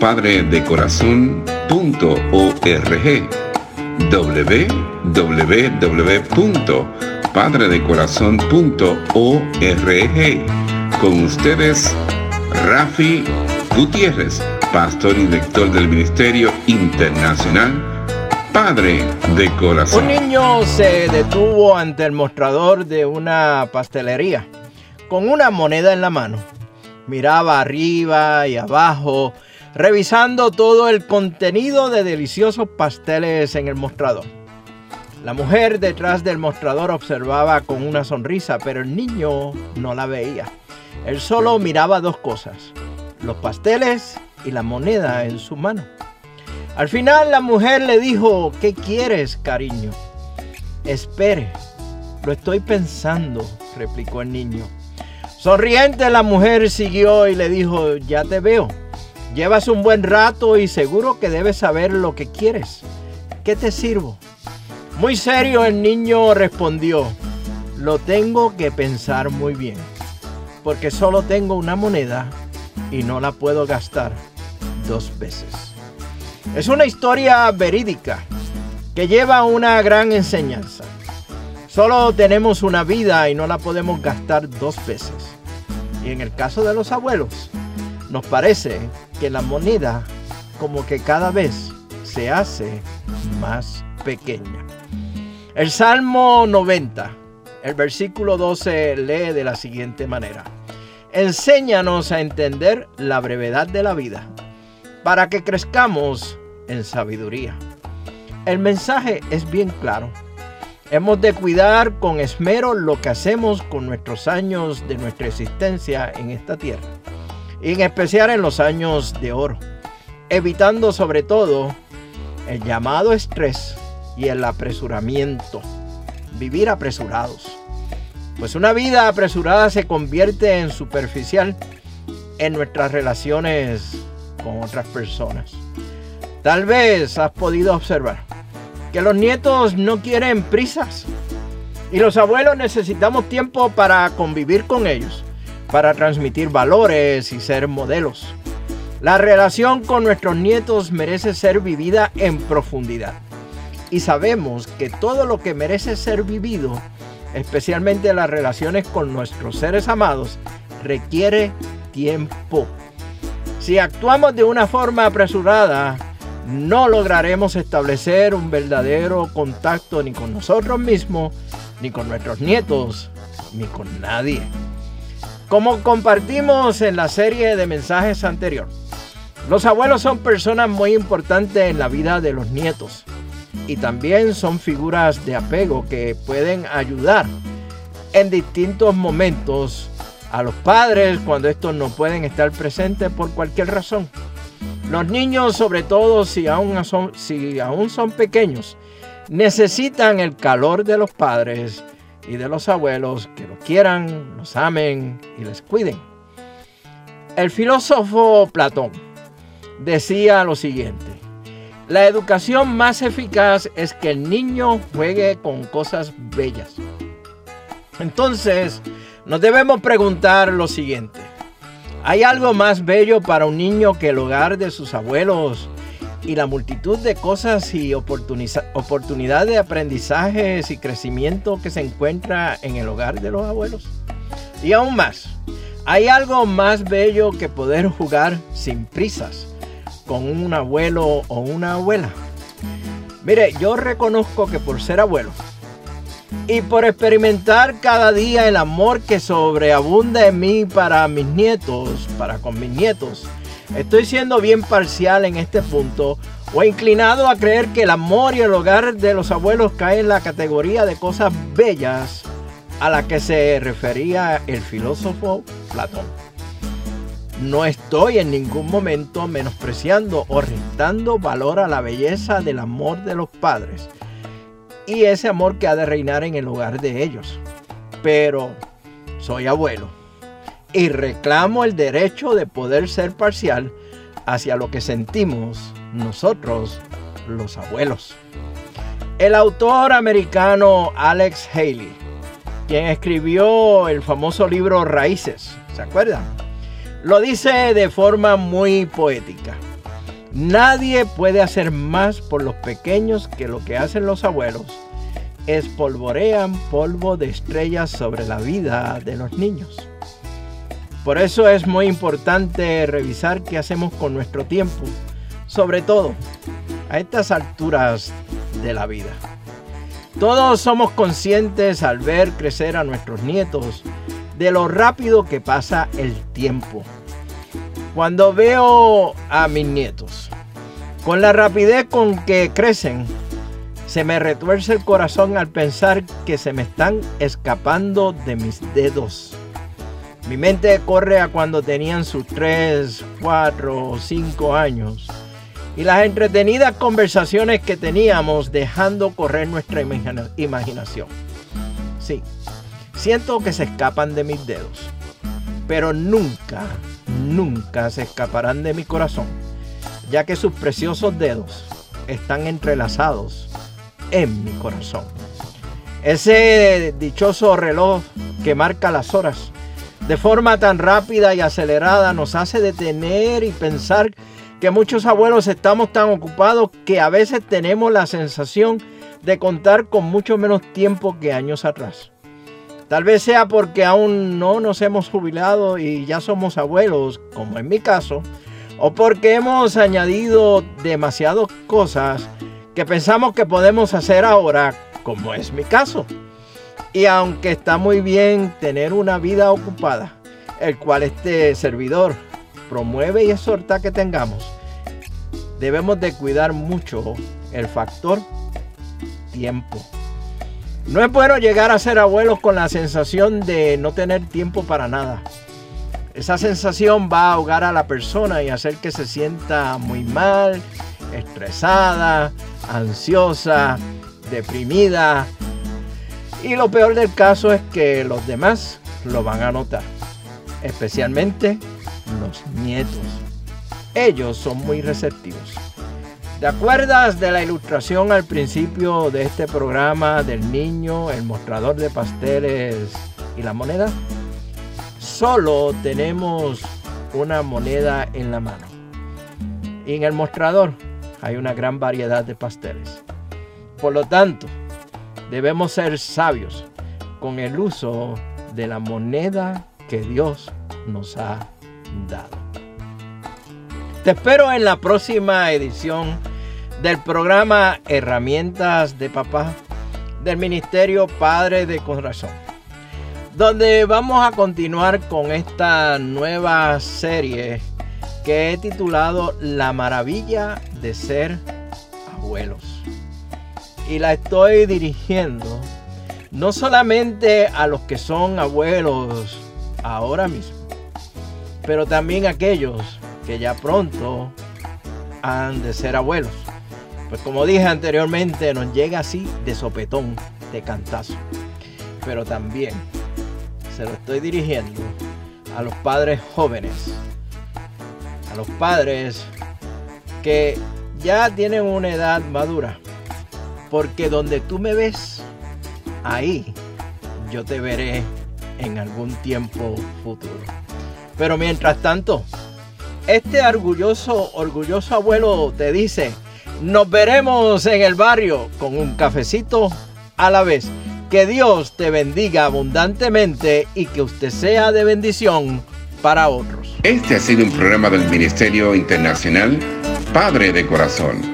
www.padredecorazon.org www.padredecorazon.org Con ustedes, Rafi Gutiérrez, pastor y director del Ministerio Internacional Padre de Corazón. Un niño se detuvo ante el mostrador de una pastelería con una moneda en la mano. Miraba arriba y abajo, revisando todo el contenido de deliciosos pasteles en el mostrador. La mujer detrás del mostrador observaba con una sonrisa, pero el niño no la veía. Él solo miraba dos cosas, los pasteles y la moneda en su mano. Al final la mujer le dijo, ¿qué quieres, cariño? Espere, lo estoy pensando, replicó el niño. Sonriente la mujer siguió y le dijo, ya te veo. Llevas un buen rato y seguro que debes saber lo que quieres. ¿Qué te sirvo? Muy serio el niño respondió, lo tengo que pensar muy bien, porque solo tengo una moneda y no la puedo gastar dos veces. Es una historia verídica que lleva una gran enseñanza. Solo tenemos una vida y no la podemos gastar dos veces. Y en el caso de los abuelos, nos parece que la moneda como que cada vez se hace más pequeña. El Salmo 90, el versículo 12 lee de la siguiente manera. Enséñanos a entender la brevedad de la vida para que crezcamos en sabiduría. El mensaje es bien claro. Hemos de cuidar con esmero lo que hacemos con nuestros años de nuestra existencia en esta tierra, en especial en los años de oro, evitando sobre todo el llamado estrés y el apresuramiento, vivir apresurados. Pues una vida apresurada se convierte en superficial en nuestras relaciones con otras personas. Tal vez has podido observar que los nietos no quieren prisas y los abuelos necesitamos tiempo para convivir con ellos, para transmitir valores y ser modelos. La relación con nuestros nietos merece ser vivida en profundidad. Y sabemos que todo lo que merece ser vivido, especialmente las relaciones con nuestros seres amados, requiere tiempo. Si actuamos de una forma apresurada, no lograremos establecer un verdadero contacto ni con nosotros mismos, ni con nuestros nietos, ni con nadie. Como compartimos en la serie de mensajes anterior, los abuelos son personas muy importantes en la vida de los nietos y también son figuras de apego que pueden ayudar en distintos momentos a los padres cuando estos no pueden estar presentes por cualquier razón. Los niños, sobre todo si aún son, si aún son pequeños, necesitan el calor de los padres y de los abuelos que los quieran, los amen y les cuiden. El filósofo Platón decía lo siguiente, la educación más eficaz es que el niño juegue con cosas bellas. Entonces, nos debemos preguntar lo siguiente. ¿Hay algo más bello para un niño que el hogar de sus abuelos y la multitud de cosas y oportunidades de aprendizajes y crecimiento que se encuentra en el hogar de los abuelos? Y aún más, ¿hay algo más bello que poder jugar sin prisas, con un abuelo o una abuela? Mire, yo reconozco que por ser abuelo y por experimentar cada día el amor que sobreabunda en mí para mis nietos, para con mis nietos, estoy siendo bien parcial en este punto o inclinado a creer que el amor y el hogar de los abuelos caen en la categoría de cosas bellas a la que se refería el filósofo Platón. No estoy en ningún momento menospreciando o restando valor a la belleza del amor de los padres y ese amor que ha de reinar en el hogar de ellos. Pero soy abuelo y reclamo el derecho de poder ser parcial hacia lo que sentimos nosotros, los abuelos. El autor americano Alex Haley, quien escribió el famoso libro Raíces, ¿se acuerdan? Lo dice de forma muy poética. Nadie puede hacer más por los pequeños que lo que hacen los abuelos. Espolvorean polvo de estrellas sobre la vida de los niños. Por eso es muy importante revisar qué hacemos con nuestro tiempo, sobre todo a estas alturas de la vida. Todos somos conscientes al ver crecer a nuestros nietos de lo rápido que pasa el tiempo. Cuando veo a mis nietos, con la rapidez con que crecen, se me retuerce el corazón al pensar que se me están escapando de mis dedos. Mi mente corre a cuando tenían sus 3, 4 o 5 años y las entretenidas conversaciones que teníamos dejando correr nuestra imaginación. Sí, siento que se escapan de mis dedos, pero nunca, nunca se escaparán de mi corazón, ya que sus preciosos dedos están entrelazados en mi corazón. Ese dichoso reloj que marca las horas de forma tan rápida y acelerada nos hace detener y pensar que muchos abuelos estamos tan ocupados que a veces tenemos la sensación de contar con mucho menos tiempo que años atrás. Tal vez sea porque aún no nos hemos jubilado y ya somos abuelos, como en mi caso, o porque hemos añadido demasiadas cosas que pensamos que podemos hacer ahora, como es mi caso. Y aunque está muy bien tener una vida ocupada, el cual este servidor promueve y exhorta que tengamos, debemos de cuidar mucho el factor tiempo. No es bueno llegar a ser abuelos con la sensación de no tener tiempo para nada. Esa sensación va a ahogar a la persona y hacer que se sienta muy mal, estresada, ansiosa, deprimida y lo peor del caso es que los demás lo van a notar, especialmente los nietos. Ellos son muy receptivos. ¿Te acuerdas de la ilustración al principio de este programa del niño, el mostrador de pasteles y la moneda? Solo tenemos una moneda en la mano. Y en el mostrador hay una gran variedad de pasteles. Por lo tanto, debemos ser sabios con el uso de la moneda que Dios nos ha dado. Te espero en la próxima edición del programa Herramientas de Papá del Ministerio Padre de Corazón, donde vamos a continuar con esta nueva serie que he titulado La maravilla de ser abuelos y la estoy dirigiendo no solamente a los que son abuelos ahora mismo, pero también a aquellos que ya pronto han de ser abuelos. Pues como dije anteriormente, nos llega así de sopetón, de cantazo. Pero también se lo estoy dirigiendo a los padres jóvenes, a los padres que ya tienen una edad madura porque donde tú me ves, ahí yo te veré en algún tiempo futuro. Pero mientras tanto, este orgulloso, orgulloso abuelo te dice, nos veremos en el barrio con un cafecito a la vez. Que Dios te bendiga abundantemente y que usted sea de bendición para otros. Este ha sido un programa del Ministerio Internacional Padre de Corazón,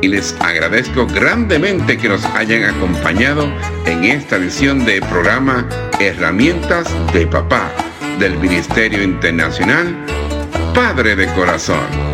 y les agradezco grandemente que nos hayan acompañado en esta edición de programa Herramientas de Papá del Ministerio Internacional Padre de Corazón.